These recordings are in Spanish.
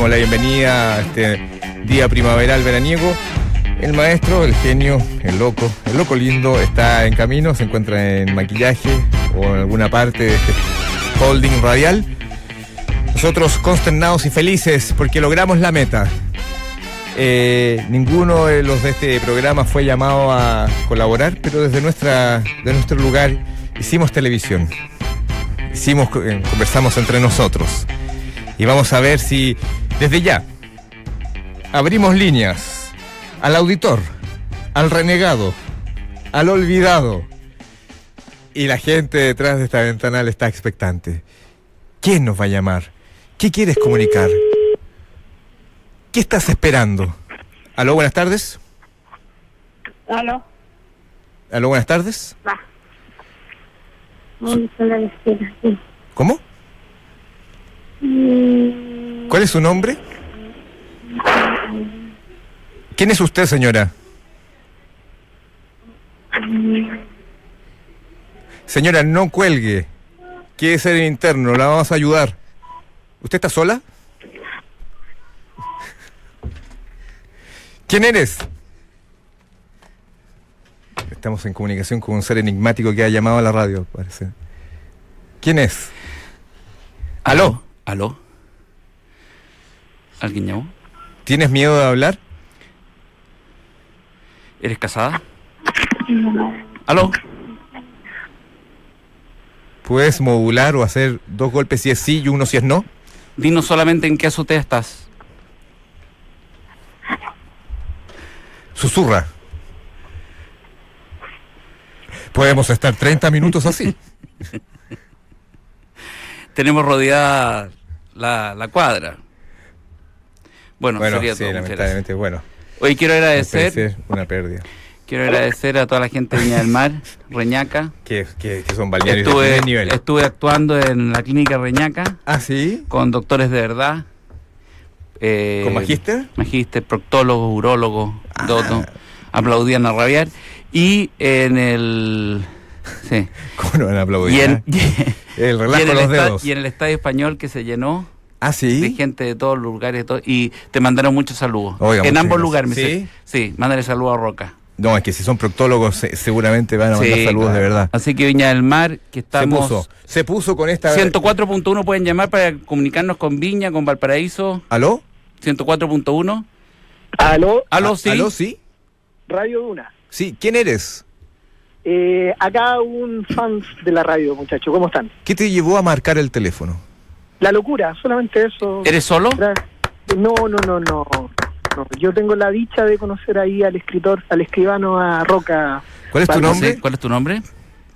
damos la bienvenida a este día primaveral veraniego. El maestro, el genio, el loco, el loco lindo está en camino, se encuentra en maquillaje o en alguna parte de este holding radial. Nosotros consternados y felices porque logramos la meta. Eh, ninguno de los de este programa fue llamado a colaborar, pero desde nuestra, de nuestro lugar hicimos televisión. Hicimos, eh, conversamos entre nosotros. Y vamos a ver si desde ya abrimos líneas al auditor, al renegado, al olvidado. Y la gente detrás de esta ventanal está expectante. ¿Quién nos va a llamar? ¿Qué quieres comunicar? ¿Qué estás esperando? Aló, buenas tardes. Aló, Aló, buenas tardes. va. ¿Cómo? Mm, ¿Cuál es su nombre? ¿Quién es usted, señora? Señora, no cuelgue. Quiere ser interno, la vamos a ayudar. ¿Usted está sola? ¿Quién eres? Estamos en comunicación con un ser enigmático que ha llamado a la radio, parece. ¿Quién es? ¿Aló? ¿Aló? ¿Alguien llamó? ¿Tienes miedo de hablar? ¿Eres casada? ¿Aló? ¿Puedes modular o hacer dos golpes si es sí y uno si es no? Dinos solamente en qué azotea estás. Susurra. Podemos estar 30 minutos así. Tenemos rodeada la, la cuadra. Bueno, Bueno, sería sí, todo. Lamentablemente, bueno. Hoy quiero agradecer, una pérdida. quiero agradecer a toda la gente de Viña del Mar, Reñaca. Que, que, que son balnearios de Estuve, primer nivel. estuve actuando en la clínica Reñaca ¿Ah, sí? con doctores de verdad. eh, ¿Con magíster? Magíster, proctólogo, urólogo, Ah. todo. Aplaudían a rabiar. Y en el... Sí. ¿Cómo no van a aplaudir? Y en? El relajo y en de el los esta- dedos. y en el estadio español que se llenó ¿Ah, de sí? gente de todos los lugares de todo- y te mandaron muchos saludos. Oiga, en ambos gracias. lugares. me ¿Sí? dice, sí, mándale saludos a Roca. No, es que si son proctólogos se- seguramente van a mandar Sí, saludos de verdad. Así que Viña del Mar, que Se estamos... puso. Se puso con esta... 104.1 pueden llamar para comunicarnos con Viña, con Valparaíso. ¿Aló? 104.1. Aló, Aló, sí. ¿Aló, sí? Radio Duna. Sí, ¿quién eres? Eh, acá un fan de la radio, muchachos. ¿Cómo están? ¿Qué te llevó a marcar el teléfono? La locura, solamente eso. ¿Eres solo? No, no, no, no, no. Yo tengo la dicha de conocer ahí al escritor, al escribano a Roca, ¿Cuál es tu nombre? ¿Cuál es tu nombre?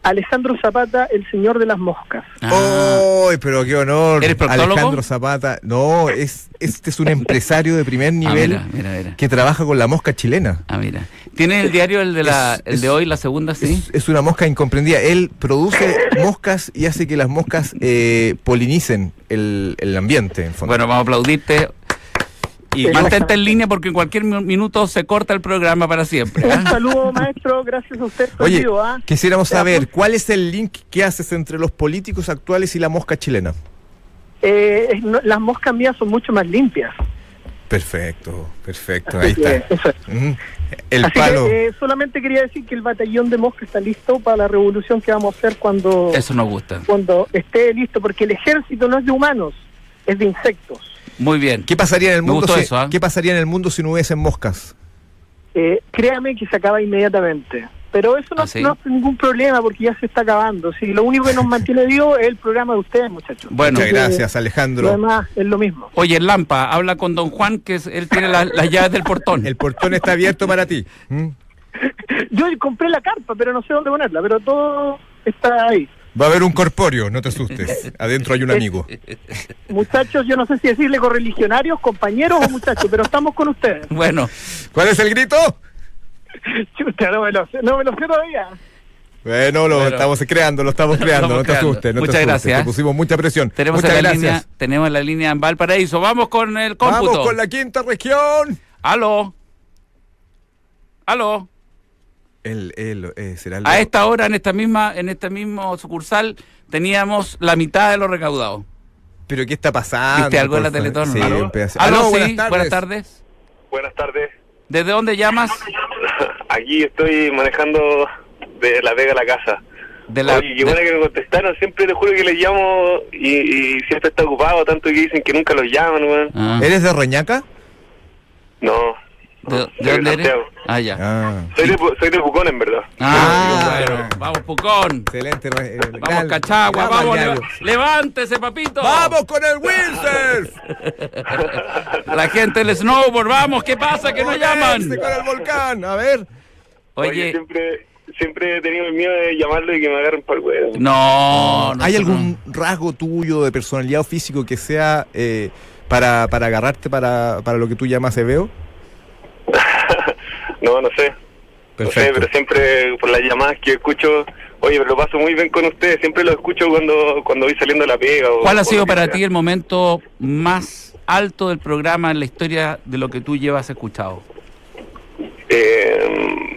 Alejandro Zapata, el señor de las moscas. Ah, ¡Ay, pero qué honor! ¿Eres proctólogo? Alejandro Zapata. No, es, este es un empresario de primer ah, nivel mira, mira, mira. que trabaja con la mosca chilena. Ah, mira. ¿Tiene el diario el de la Es- el es- de hoy, la segunda, sí? Es, es una mosca incomprendida. Él produce moscas y hace que las moscas eh, polinicen el, el ambiente, en fondo. Bueno, vamos a aplaudirte. Y mantente en línea porque en cualquier mi- minuto se corta el programa para siempre. Un ¿ah? saludo, maestro. Gracias a usted. Oye, vivo, ¿ah? quisiéramos saber cuál es el link que haces entre los políticos actuales y la mosca chilena. Eh, no- las moscas mías son mucho más limpias. Perfecto, perfecto, Así ahí está. eso es. Ujú. El Así palo. que eh, solamente quería decir que el batallón de moscas está listo para la revolución que vamos a hacer cuando, Eso nos gusta. cuando esté listo, porque el ejército no es de humanos, es de insectos. Muy bien. ¿Qué pasaría en el mundo si, eso, ¿ah? ¿Qué pasaría en el mundo si no hubiesen moscas? Eh, créame que se acaba inmediatamente. Pero eso no, ¿Ah, sí? no es ningún problema porque ya se está acabando. Sí, lo único que nos mantiene vivos es el programa de ustedes, muchachos. Bueno, Muchas gracias, Alejandro. demás es lo mismo. oye, Lampa, habla con don Juan, que es- él tiene la- las llaves del portón. El portón está abierto para ti. ¿Mm? Yo compré la carpa, pero no sé dónde ponerla, pero todo está ahí. Va a haber un corpóreo, no te asustes. Adentro hay un amigo. Muchachos, yo no sé si decirle correligionarios, compañeros o muchachos, pero estamos con ustedes. Bueno, ¿Cuál es el grito? Chuta, no me lo sé, no me lo sé todavía. Bueno, lo Bueno. estamos creando, lo estamos Lo creando, estamos no te creando. asustes. No te Muchas asustes, gracias. Te pusimos mucha presión. tenemos Muchas la gracias. línea, tenemos la línea en Valparaíso. Vamos con el cómputo. Vamos con la quinta región. Aló. Aló. El, el, eh, será el A esta hora, en esta misma, en este mismo sucursal, teníamos la mitad de lo recaudado. Pero ¿qué está pasando? ¿Viste algo en la? Teletón? Sí, ¿Aló? sí, buenas tardes. buenas tardes. Buenas tardes. ¿Desde dónde llamas? Aquí estoy manejando de La Vega a la casa. De la, Oye, qué de- que me contestaron. Siempre te juro que les llamo y, y siempre está ocupado, tanto que dicen que nunca los llaman, weón. Ah. ¿Eres de Reñaca? No. ¿De, no, de soy dónde eres? Santiago. Ah, ya. Ah. Soy de, Pu- soy de Pucón, en verdad. Ah, Ah. bueno. Vamos, Pucón. Excelente. eh, Vamos, gal- Cachagua. gal- Vamos, levántese, papito. ¡Vamos con el windsurf! La gente del snowboard, vamos. ¿Qué pasa? Que no llaman. Moverse con el volcán! A ver. Oye, siempre, siempre he tenido el miedo de llamarlo y que me agarren para el huevo. no. ¿Hay algún rasgo tuyo de personalidad o físico que sea eh, para, para agarrarte para, para lo que tú llamas veo? No, no sé. No sé, Perfecto. pero siempre por las llamadas que escucho, oye, pero lo paso muy bien con ustedes. Siempre lo escucho cuando, cuando voy saliendo de la pega. o- ¿Cuál ha sido para ti el momento más alto del programa en la historia de lo que tú llevas escuchado? Eh,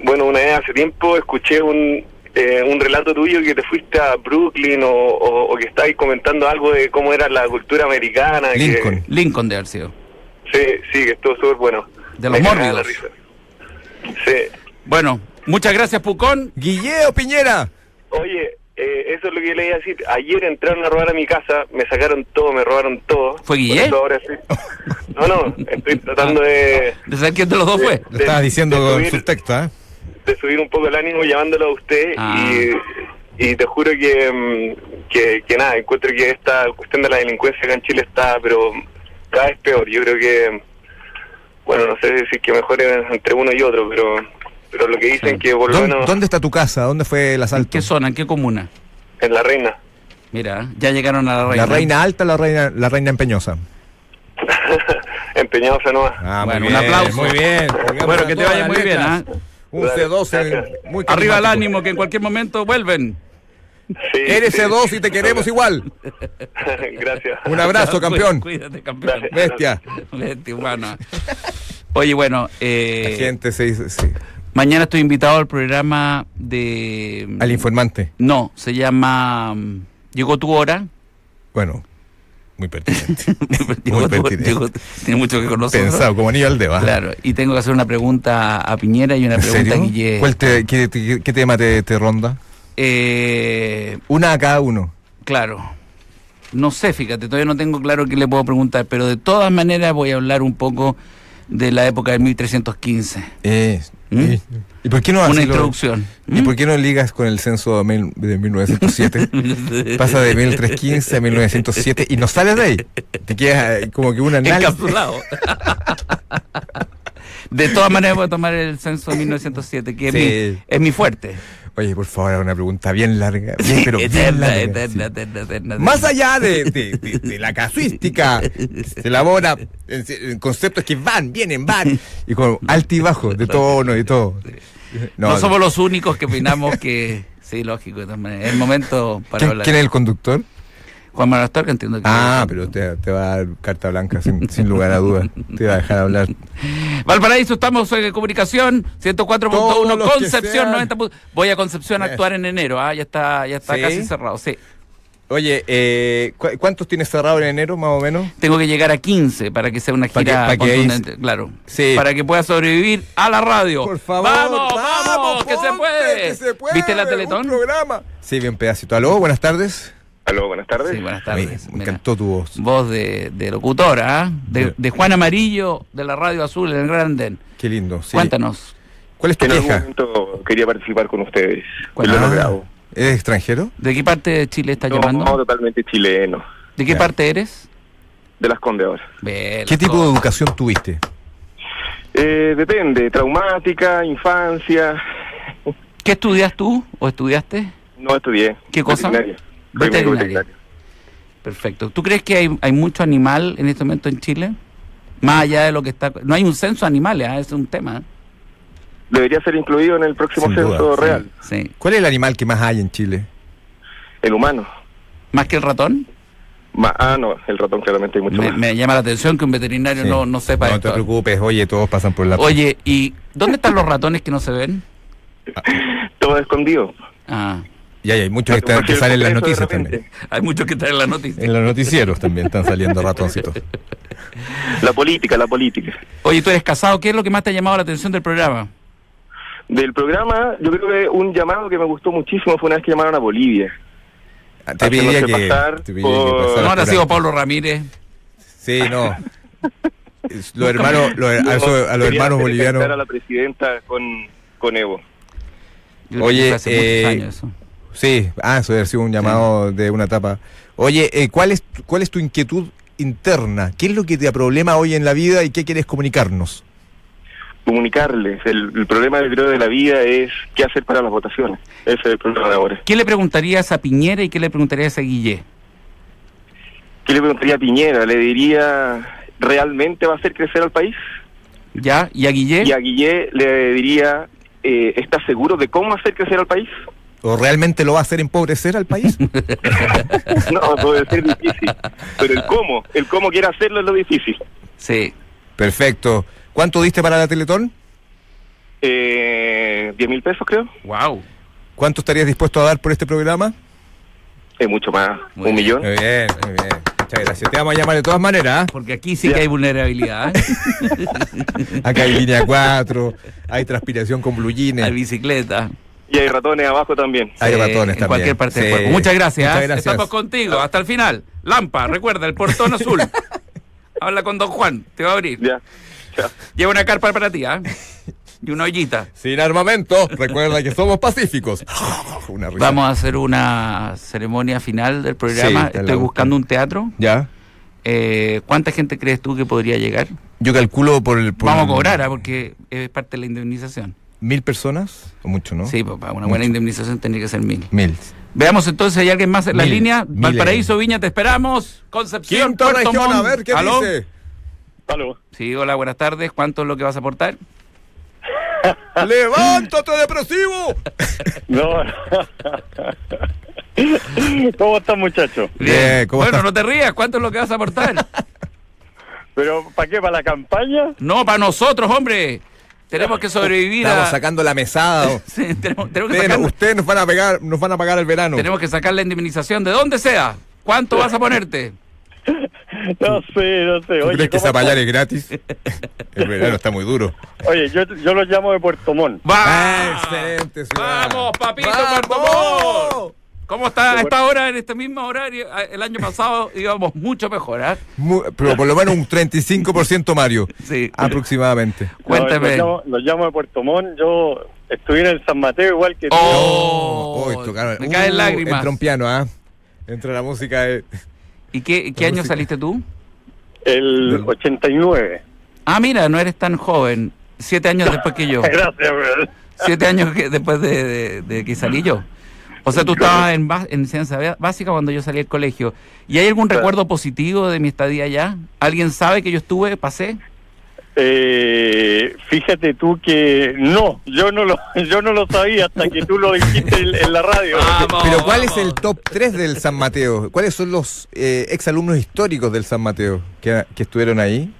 bueno, una vez hace tiempo escuché un, eh, un relato tuyo que te fuiste a Brooklyn o, o- o que estabas comentando algo de cómo era la cultura americana. que- Lincoln. Lincoln de haber sido. sí, sí, que estuvo súper bueno. De los mórbidos. Sí. Bueno, muchas gracias, Pucón. Guilleo Piñera. Oye, eh, eso es lo que le iba a decir. Ayer entraron a robar a mi casa, me sacaron todo, me robaron todo. ¿Fue Guille? ahora sí. No, no, estoy tratando de, ¿De saber quién de los dos fue? Lo estabas diciendo con subir- subtexto, ¿ah? de subir un poco el ánimo llamándolo a usted Ah. y, y te juro que, mm, que, que nada, encuentro que esta cuestión de la delincuencia acá en Chile está, pero cada vez peor. Yo creo que, bueno, no sé si que mejor es entre uno y otro, pero pero lo que dicen Sí. que por lo ¿Dónde, menos dónde está tu casa? ¿Dónde fue el ¿En asalto? qué zona? ¿En qué comuna? en la reina. Mira, ya llegaron a la reina. ¿La reina alta o la reina, la reina empeñosa? Empeñados a nomás. Ah, Bueno, muy un bien, aplauso. Muy bien. Bueno, que te todas vaya muy bien. ¿ah? Un C2 en- muy Arriba el ánimo, que en cualquier momento vuelven. Sí, Eres sí. C2 y te queremos igual. Gracias. Un abrazo, campeón. Cuídate, campeón. Gracias. Bestia. Bestia humana. Oye, bueno, eh, La gente se dice, sí. mañana estoy invitado al programa de... Al informante. No, se llama mm, Llegó tu hora. Bueno, muy pertinente. Tu- pertinente. tiene mucho que conocer. Pensado, como anillo al dedo. Claro, y tengo que hacer una pregunta a Piñera y una ¿En pregunta a Guille. ¿Cuál te- qué, qué- qué tema te, te ronda? Eh, Una a cada uno. claro. No sé, fíjate, todavía no tengo claro qué le puedo preguntar, pero de todas maneras voy a hablar un poco de la época del 1315. Eh, ¿Mm? y, ¿y por qué no Una lo- introducción. ¿Y ¿Mm? por qué no ligas con el censo de, mil- de 1907? Pasa de 1315 a 1907 y no sales de ahí. Te quedas eh, como que un análisis. Encapsulado. De todas maneras voy a tomar el censo de 1907, que es, mi, es mi fuerte. Oye, por favor, una pregunta bien larga. Bien, pero bien eterna, larga, eterna, sí. eterna, eterna, Más allá de, de- de- de la casuística, se elabora en, en conceptos que van, vienen, van, y con altibajo de tono y todo. No, somos los únicos que opinamos que... Sí, lógico, de todas maneras. Es el momento para ¿Quién, hablar. quién es el conductor? Juan Manuel Astorga, entiendo que... Ah, pero te, te va a dar carta blanca sin, sin lugar a dudas. Te va a dejar hablar. Valparaíso, estamos en comunicación, 104.1, Todos los que Concepción, sean. 90. pu- Voy a Concepción a actuar en enero, ah, ya está, ya está ¿Sí? casi cerrado, sí. Oye, eh, ¿cu- ¿cuántos tienes cerrado en enero, más o menos? Tengo que llegar a 15 para que sea una gira pa' que contundente, claro. Sí. Para que pueda sobrevivir a la radio. Por favor, vamos, vamos, que se puede. que se puede, ¿Viste la un Teletón? programa. Sí, bien pedacito. Aló, buenas tardes. Aló, buenas tardes. Sí, buenas tardes. me Mira, encantó tu voz. Voz de, de locutora, ¿ah? de, De- Juan Amarillo de la Radio Azul en el Granden. Qué lindo. sí. Cuéntanos. ¿Cuál es tu En algún queja? momento quería participar con ustedes. ¿Cuál? Lo Ah. ¿Eres extranjero? ¿De qué parte de Chile estás No, llamando? totalmente chileno. ¿De qué Ya. parte eres? De las Condes ahora. ¿Qué tipo de educación tuviste? Eh, depende, traumática, infancia. ¿Qué estudias tú o estudiaste? No estudié. ¿Qué cosa? Veterinaria. Veterinaria. Perfecto. ¿Tú crees que hay, hay mucho animal en este momento en Chile? Más allá de lo que está... No hay un censo de animales, ¿ah? es un tema. Debería ser incluido en el próximo Sin censo real. Sí. ¿Cuál es el animal que más hay en Chile? El humano. ¿Más que el ratón? Ma- ah, no, el ratón claramente hay mucho Me, más. me llama la atención que un veterinario Sí. no, no sepa No esto. te preocupes, oye, todos pasan por la... Oye, ¿y dónde están los ratones que no se ven? Todo escondido. Ah, Y hay, hay muchos que, están- que salen en las noticias también. Hay muchos que traen la noticia. En los noticieros también están saliendo ratoncitos. La política, la política. Oye, tú eres casado, ¿qué es lo que más te ha llamado la atención del programa? Del programa, yo creo que un llamado que me gustó muchísimo fue una vez que llamaron a Bolivia. Te pediría Haciéndose que. pasar te que por- No habrá sido. Pablo Ramírez. Sí, no. Los hermanos, los- a, eso- a los hermanos bolivianos. a la presidenta con, con Evo. Yo Oye, que eh, muchos años eso. Sí, ah, eso debe haber sido un llamado de una etapa. Oye, eh, ¿cuál, es, tu- ¿cuál es tu inquietud interna? ¿Qué es lo que te problema hoy en la vida y qué quieres comunicarnos? Comunicarles. El, el problema, yo creo, de la vida es qué hacer para las votaciones. Ese es el problema de ahora. ¿Qué le preguntarías a Piñera y qué le preguntarías a Guillé? ¿Qué le preguntaría a Piñera? ¿Le diría, ¿realmente va a hacer crecer al país? ¿Ya? ¿Y a Guillé? Y a Guillé le diría, eh, ¿estás seguro de cómo hacer crecer al país? ¿O realmente lo va a hacer empobrecer al país? No, puede ser difícil. Pero el cómo, el cómo quiere hacerlo es lo difícil. Sí. Perfecto. ¿Cuánto diste para la Teletón? Eh, ¿10 mil pesos, creo? Wow. ¿Cuánto estarías dispuesto a dar por este programa? Es mucho más. Muy ¿Un bien. millón? Muy bien, muy bien. Muchas gracias. Te vamos a llamar de todas maneras. ¿ah? Porque aquí sí que hay vulnerabilidad. ¿eh? Acá hay línea 4, hay transpiración con blue jeans. Hay bicicleta. Y hay ratones abajo también. Hay Sí, ratones en también. cualquier parte del cuerpo. Muchas gracias. Muchas ¿eh? gracias. Estamos contigo hasta el final. Lampa, recuerda, el portón azul. Habla con don Juan, te va a abrir. Ya. Lleva una carpa para ti, ¿ah? Y una ollita. Sin armamento, recuerda que somos pacíficos. Una risa. Vamos a hacer una ceremonia final del programa. Sí, Estoy buscando un teatro. ¿Ya? Eh, ¿Cuánta gente crees tú que podría llegar? Yo calculo por el... por Vamos a cobrar, ¿ah? porque es parte de la indemnización. ¿Mil personas? ¿O mucho, no? Sí, papá, una Mucho. buena indemnización tendría que ser mil. Mil. Veamos entonces, ¿hay alguien más en la Mil, línea? Valparaíso. Viña, te esperamos. Concepción, Quinta Puerto región, a Montt. ver qué ¿Aló? dice. Aló. Sí, hola, buenas tardes. ¿Cuánto es lo que vas a aportar? ¡Levántate, depresivo! No. ¿Cómo están, muchachos? Bien, ¿cómo bueno, estás? no te rías. ¿Cuánto es lo que vas a aportar? ¿Pero para qué? ¿Para la campaña? no, para nosotros, hombre. Tenemos que sobrevivir Estamos a... sacando la mesada. Sí, tenemos, tenemos que Ustedes, sacar, ustedes nos van a pegar, nos van a pagar el verano. tenemos que sacar la indemnización de donde sea. ¿Cuánto vas a ponerte? No sé, no sé. ¿Tú Oye, crees que ¿cómo Zapallar es gratis? El verano está muy duro. Oye, yo, yo los llamo de Puerto Montt. ¡Va! Ah, excelente ciudad. ¡Vamos, papito, ¡Vamos! Puerto Montt! ¿Cómo está a esta hora, en este mismo horario? Ah, El año pasado íbamos mucho mejor, ¿ah? Mu- pero por lo menos un 35% Mario. Sí. Aproximadamente. No, Cuéntame. los, llamo, de Puerto Montt. Yo estuve en San Mateo igual que tú. Oh, tocaron- me caen Uh, lágrimas. Entra un piano, ¿ah? Entra la música. de- ¿Y qué, qué año música. saliste tú? El Del- 89. Ah, mira, no eres tan joven. Siete años después que yo. Gracias, weón. Siete años que- después de, de- de que salí yo. O sea, tú estabas en, en ciencia bá- básica cuando yo salí del colegio. ¿Y hay algún Claro. recuerdo positivo de mi estadía allá? ¿Alguien sabe que yo estuve, pasé? Eh, fíjate tú que no, yo no lo, yo no lo sabía hasta que tú lo dijiste en, en la radio. Vamos, Pero ¿cuál es el top 3 del San Mateo? ¿Cuáles son los eh, exalumnos históricos del San Mateo que, que estuvieron ahí?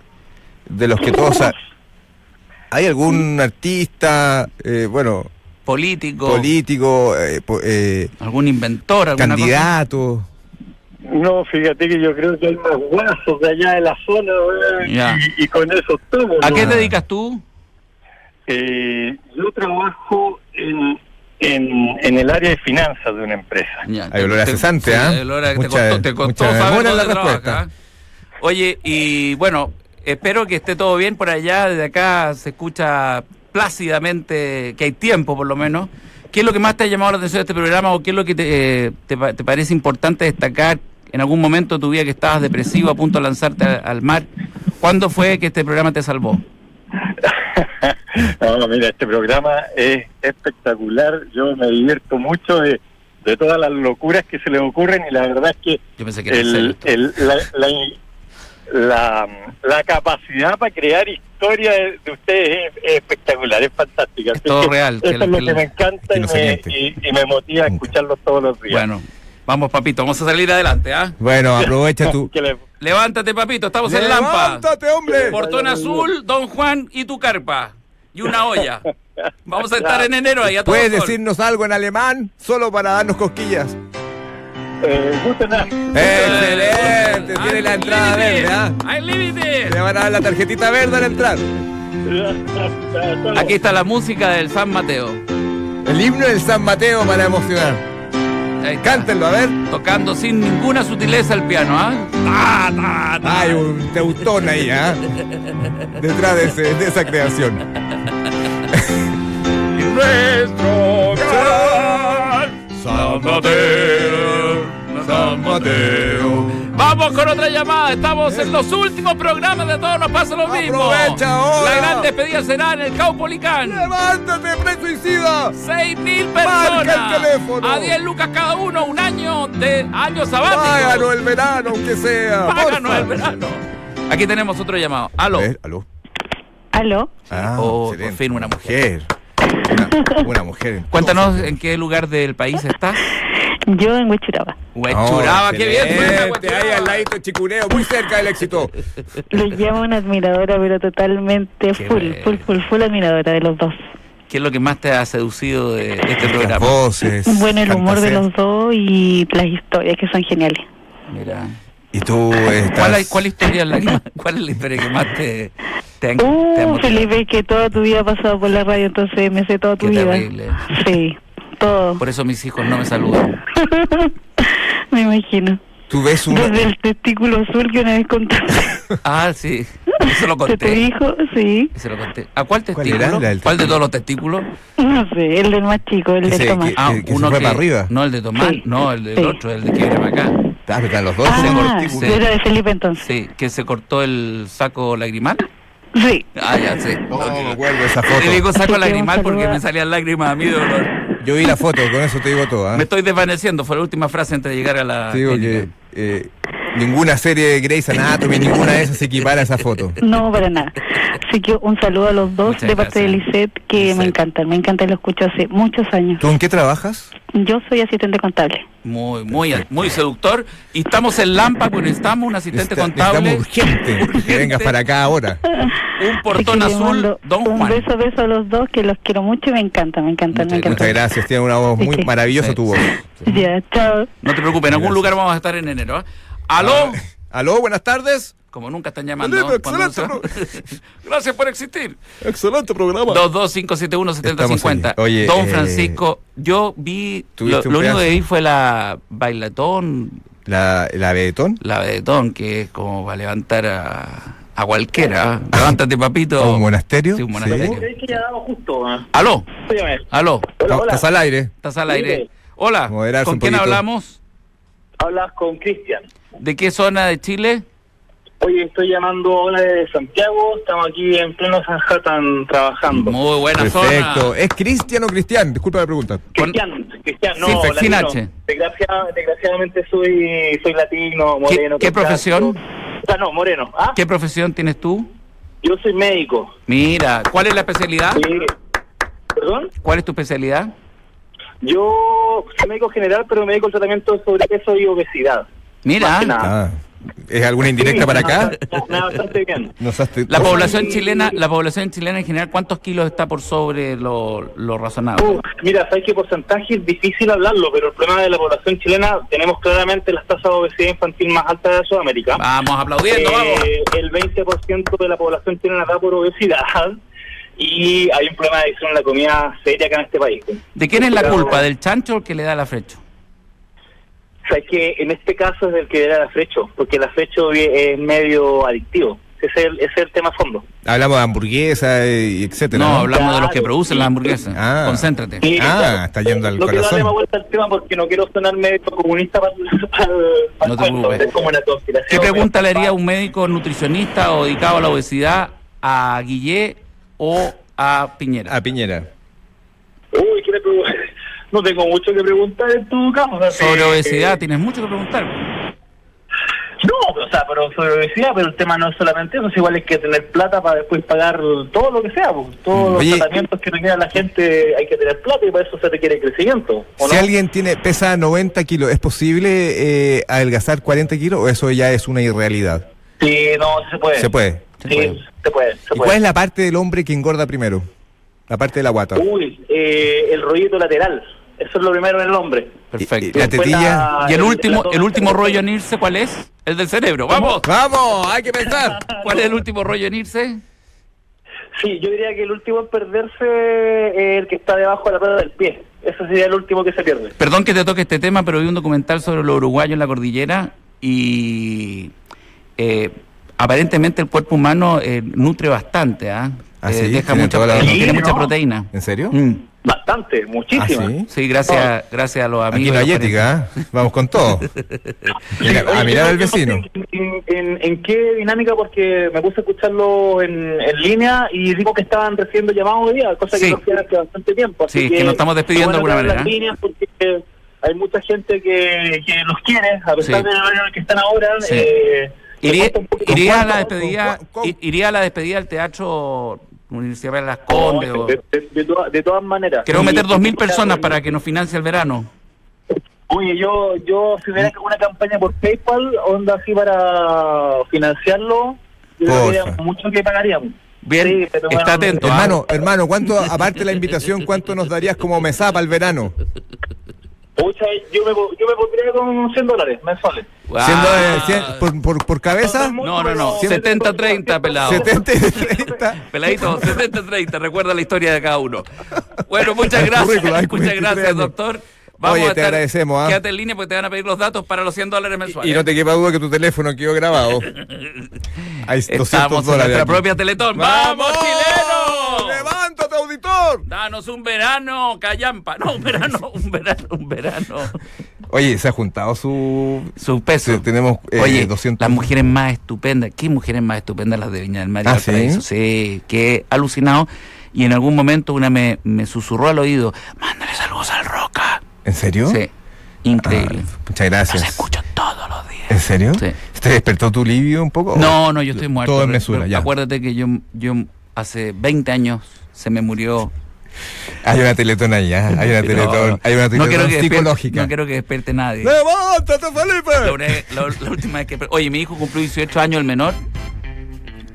De los que todos... ¿Hay algún artista, eh, bueno, Político, político, eh, po- eh, algún inventor, alguna cosa. candidato? No, fíjate que yo creo que hay más guasos de allá de la zona, y, y con eso estamos. ¿A ¿no? qué te dedicas tú? Eh, yo trabajo en, en, en el área de finanzas de una empresa. Ya, Hay olor a te- cesante, sí, ¿ah? a que te costó, te costó saber la respuesta. trabajas, ¿ah? Oye, y bueno, espero que esté todo bien por allá. Desde acá se escucha plácidamente que hay tiempo, por lo menos. ¿Qué es lo que más te ha llamado la atención de este programa o qué es lo que te, eh, te te parece importante destacar en algún momento de tu vida que estabas depresivo, a punto de lanzarte a- al mar? ¿Cuándo fue que este programa te salvó? no, mira, este programa es espectacular. Yo me divierto mucho de, de todas las locuras que se le ocurren y la verdad es que Yo pensé que el, el- la, la, la, la capacidad para crear historia de, de ustedes es, es espectacular, es fantástica. Es todo que real, Eso es lo que me encanta y me, y, y me motiva a escucharlos todos los días. Bueno, vamos, papito, vamos a salir adelante, ¿ah? Bueno, aprovecha le- Levántate, papito, estamos en Lampa. ¡Levántate, hombre! Portón azul, Don Juan y tu carpa. Y una olla. Vamos a estar en enero ahí a ¿Puedes decirnos algo en alemán? Solo para darnos cosquillas. Eh. Excelente, I tiene la entrada verde, ¿ah? I live it. Le van a dar la tarjetita verde al entrar. Aquí está la música del San Mateo. El himno del San Mateo para emocionar. Cántenlo, a ver. Tocando sin ninguna sutileza el piano, ¿ah? Ta, ta, ta. Hay un teutón ahí, ¿ah? Detrás de, ese- de esa creación. Y nuestro gran San Mateo, San Mateo. Vamos con otra llamada. Estamos en los últimos programas de Todos Nos Pasa lo Mismo. Aprovecha ahora. La gran despedida será en el Caupolicán. ¡Levántate, presuicida! 6.000 Marca personas. el teléfono. A 10 lucas cada uno. Un año de año sabático. Páganos el verano, aunque sea. Páganos el verano. Aquí tenemos otro llamado. Aló. Ver, aló. ¿Aló? Ah, Oh, excelente. por fin una mujer. Una, una mujer. Cuéntanos en qué lugar del país estás. Yo en Huechuraba. Huechuraba, qué bien. Huechuraba. Ahí al ladito de Chicureo, muy cerca del éxito. Los llamo una admiradora, pero totalmente full, bueno. full, full, full admiradora de los dos. ¿Qué es lo que más te ha seducido de este Las programa? voces. Bueno, el humor de los dos y las historias que son geniales. Mira. Y tú estás... ¿Cuál, historia es la que, cuál es la historia que más te, te, han- te ha Uh, motivado? Felipe, que toda tu vida ha pasado por la radio, entonces me sé toda tu Qué vida. terrible. Sí, todo. Por eso mis hijos no me saludan. me imagino. Tú ves una... Desde el testículo azul que una vez contaste Ah, sí. Eso lo de conté. hijo, sí. Eso lo conté. ¿A cuál ¿Cuál testículo? era? Del ¿Cuál de todos los testículos? No sé, el del más chico, el de Ese Tomás. que- Ah, que se uno fue que, para arriba. No, el de Tomás. Sí. No, el del Sí. otro, el de Quiebre acá. Ah, pero están los dos. Ah, testículos. testículos. era de Felipe entonces. Sí, que se cortó el saco lagrimal. Sí. Ah, ya sé. No, Ok. me acuerdo de esa Le foto. digo saco que lagrimal porque me salían lágrimas a mí de dolor. Yo vi la foto, con eso te digo todo. ¿ah? Me estoy desvaneciendo, fue la última frase antes de llegar a la. Te digo clínica. que eh, ninguna serie de Grey's Anatomy, ninguna de esas se equipara a esa foto. No, para nada. Así que un saludo a los dos Muchas de parte de. Lisette, que Lisette. me encantan, me encantan, lo escucho hace muchos años. ¿Tú en qué trabajas? Yo soy asistente contable. Muy, muy, muy seductor. Y estamos en Lampa, pues necesitamos un asistente contable. necesitamos urgente, Urgente. que vengas para acá ahora. Un portón azul, Don Un Juan. beso, beso a los dos, que los quiero mucho y me encantan, me encantan, me Muchas encantan. Muchas gracias, tiene una voz muy Sí. maravillosa Sí. tu voz. Ya, chao. No te preocupes, en algún Gracias. lugar vamos a estar en enero. ¿ah? ¿Aló? Aló, buenas tardes. Como nunca están llamando. Excelente Gracias por existir. Excelente programa. 22571-7050. aquí. Oye, Don eh, Francisco, yo vi. Lo, ¿tuviste un lo único que vi fue la bailatón, La, la Betón. la vedetón, que es como para levantar a, a cualquiera. ¿ah? Levántate, papito. ¿A un monasterio? Sí, un monasterio. Es que ya damos justo. ¿eh? ¿Aló? ¿Aló? Hola, No, hola. Estás al aire. ¿Estás al aire? Hola. Moderarse ¿Con quién poquito. hablamos? Hablas con Cristian. ¿De qué zona de Chile? Oye, estoy llamando ahora de Santiago. Estamos aquí en pleno Sanhattan trabajando. Muy buena Perfecto. zona. ¿Es Cristian o Cristian? Disculpa la pregunta. Cristian, Cristian, no, Sí, fe- sin latino. H. Desgracia- desgraciadamente soy, soy latino, moreno. qué profesión? O sea, no, moreno. ¿Ah? ¿Qué profesión tienes tú? Yo soy médico. Mira, ¿cuál es la especialidad? Sí. ¿Perdón? ¿Cuál es tu especialidad? Yo soy médico general, pero me dedico al tratamiento de sobrepeso y obesidad. Mira, que. Ah, ¿Es alguna indirecta Sí, para acá? bastante bien. La población chilena, la población chilena en general, ¿cuántos kilos está por sobre lo, lo razonable? Uf, mira, sabes qué porcentaje es difícil hablarlo, pero el problema de la población chilena, tenemos claramente las tasas de obesidad infantil más altas de Sudamérica. Vamos aplaudiendo, vamos. Eh, el 20% de la población chilena da por obesidad y hay un problema de adicción a la comida seria acá en este país. ¿De quién es la culpa? ¿Del chancho o el que le da la Sabes que en este caso es del que era la frecho, porque el afrecho es medio adictivo. Ese es el, ese es el tema a fondo. Hablamos de hamburguesa y etcétera. No, ¿no? hablamos de los que producen las hamburguesas. Ah. Concéntrate. Sí, Ah, claro. está yendo al no quiero darle más corazón. vuelta al tema porque no quiero sonar medio comunista para, para, para No el te preocupes. es como una conspiración. ¿Qué pregunta le haría a un médico nutricionista o dedicado a la obesidad a Guillé o a Piñera? A Piñera. Uy, ¿qué le pregunto? No tengo mucho que preguntar en tu caso. o sea, Sobre eh, obesidad tienes mucho que preguntar. No, o sea, pero sobre obesidad, pero el tema no es solamente eso, es igual es que tener plata para después pagar todo lo que sea, pues, todos Oye. los tratamientos que requiera la gente, hay que tener plata y para eso se requiere crecimiento. ¿o Si no? alguien tiene pesa 90 kilos, ¿es posible eh, adelgazar 40 kilos o eso ya es una irrealidad? Sí, no, se puede. Se puede. Se Sí, puede. se puede. Se ¿Y puede. cuál es la parte del hombre que engorda primero? La parte de la guata. Uy, eh, el rollito lateral. Eso es lo primero en el hombre. Perfecto. Y- la tetilla. Y el último, el último rollo en irse, ¿cuál es? El del cerebro. ¡Vamos! ¡Vamos! ¡Hay que pensar! ¿Cuál es el último rollo en irse? Sí, yo diría que el último en perderse es el que está debajo de la rueda del pie. Ese sería el último que se pierde. Perdón que te toque este tema, pero vi un documental sobre los uruguayos en la cordillera y eh, aparentemente el cuerpo humano eh, nutre bastante, ¿ah? ¿Ah, Eh, sí? deja ¿Tiene mucha, tiene Sí, mucha ¿no? proteína. ¿En serio? Mm. Bastante, ¿Ah, muchísima. sí? Sí, gracias, gracias a los amigos. Aquí no hay ética, ¿eh? Vamos con todo. Mira, a mirar al vecino. En, en- en qué dinámica? Porque me puse a escucharlo en, en línea y digo que estaban recibiendo llamados de día, cosa Sí. que no hacía hace bastante tiempo. Así Sí, que nos estamos despidiendo de alguna las manera. líneas porque hay mucha gente que, que los quiere, a pesar en el que están ahora. Sí. eh, Iría, iría a la despedida, iría a la despedida del teatro Universidad de las Condes. o- de, de- de todas- de todas maneras. Queremos meter dos mil personas para que nos financie el verano. Oye, yo, yo si hubiera una campaña por PayPal, onda así para financiarlo, yo creo que mucho que pagaríamos. Bien, Sí, pero está bueno, atento. ¿ah? Hermano, hermano, ¿cuánto, aparte de la invitación, cuánto nos darías como mesa para el verano? Pucha, yo me, yo me pondría con 100 dólares mensuales. Ah. Siendo de cien- por, por, por cabeza, No, no, no. Pero- 70-30, pelado. 70 y 30. Peladito, 70-30, recuerda la historia de cada uno. Bueno, muchas gracias. Muchas 43 gracias, doctor. Oye, te agradecemos, ¿ah? Quédate en línea porque te van a pedir los datos para los 100 dólares mensuales. Y no te quepa duda que tu teléfono quedó grabado. Hay 200 Estamos en dólares. nuestra aquí. propia Teletón. ¡Vamos, chileno! ¡Levántate, auditor! Danos un verano, callampa. No, un verano, un verano, un verano. Oye, se ha juntado su. Su peso. Sí, tenemos, eh, Oye, 200. las mujeres más estupendas. ¿Qué mujeres más estupendas las de Viña del Mar y ¿Ah, Valparaíso? Sí, que he alucinado. Y en algún momento una me, me susurró al oído, mándale saludos al Roca. ¿En serio? Sí, increíble. Ah, muchas Los gracias. escucho todos los días. ¿En serio? Sí. ¿Te despertó tu livio un poco? No, no, yo estoy muerto. Todo en mesura, pero ya. Acuérdate que yo, yo hace 20 años se me murió. Hay una teletón ahí, ¿ah? Hay una No, teletón, hay una no teletón quiero que despierte- psicológica. no quiero que despierte nadie. ¡Levántate, Felipe! la- la última vez que. Oye, mi hijo cumplió 18 años, el menor.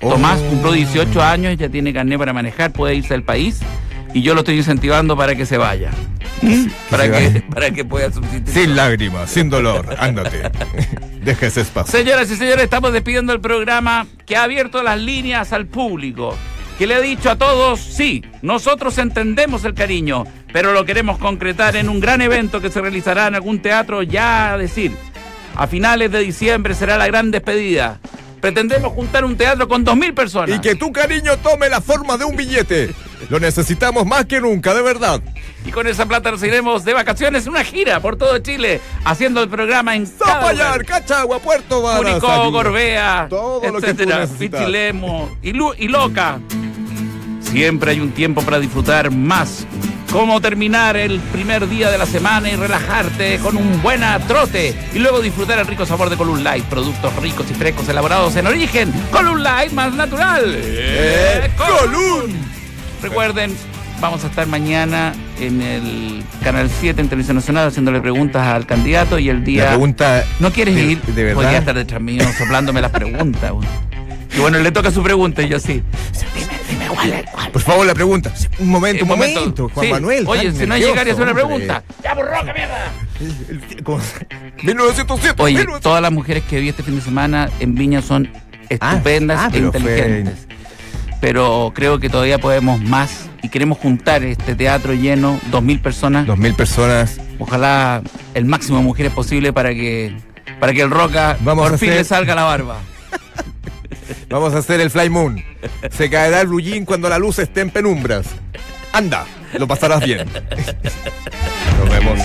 Oh. Tomás cumplió 18 años, ya tiene carnet para manejar, puede irse del país. Y yo lo estoy incentivando para que se vaya. para, que, para que pueda subsistir. Sin lágrimas, sin dolor, ándate. Deja ese espacio. Señoras y señores, estamos despidiendo el programa que ha abierto las líneas al público. Que le ha dicho a todos, sí, nosotros entendemos el cariño, pero lo queremos concretar en un gran evento que se realizará en algún teatro ya a decir. A finales de diciembre será la gran despedida. Pretendemos juntar un teatro con 2.000 personas. Y que tu cariño tome la forma de un billete. Lo necesitamos más que nunca, de verdad. Y con esa plata nos iremos de vacaciones en una gira por todo Chile, haciendo el programa en Zapallar. Cachagua, Puerto Varas. Curicó. Gorbea, Todo lo que tú etcétera, necesitas. Pichilemo y, Lu- y Loca. Siempre hay un tiempo para disfrutar más. Cómo terminar el primer día de la semana y relajarte con un buen trote y luego disfrutar el rico sabor de Column Light, productos ricos y frescos elaborados en origen. Column Light más natural. Eh, Column. Recuerden, vamos a estar mañana en el Canal 7 en Televisión Nacional haciéndole preguntas al candidato y el día... La pregunta. ¿No quieres de- ir? De verdad. Podría estar detrás mío soplándome las preguntas. Y bueno, le toca su pregunta y yo sí. Dime, dime, ¿cuál, cuál? Por favor, la pregunta. Un momento, un Eh, momento. Juan Sí. Manuel. Oye, si no llegar y hacer una pregunta. ¡Ya, por roca, mierda! El- el- ¿cómo? 1907. Oye, 1907. todas las mujeres que vi este fin de semana en Viña son estupendas ah, e pero fue- inteligentes. Pero creo que todavía podemos más y queremos juntar este teatro lleno, dos mil personas. Dos mil personas. Ojalá el máximo de mujeres posible para que para que el Roca Vamos por a fin hacer- le salga la barba. Vamos a hacer el Fly Moon. Se caerá el blue jean cuando la luz esté en penumbras. Anda, lo pasarás bien. Nos vemos.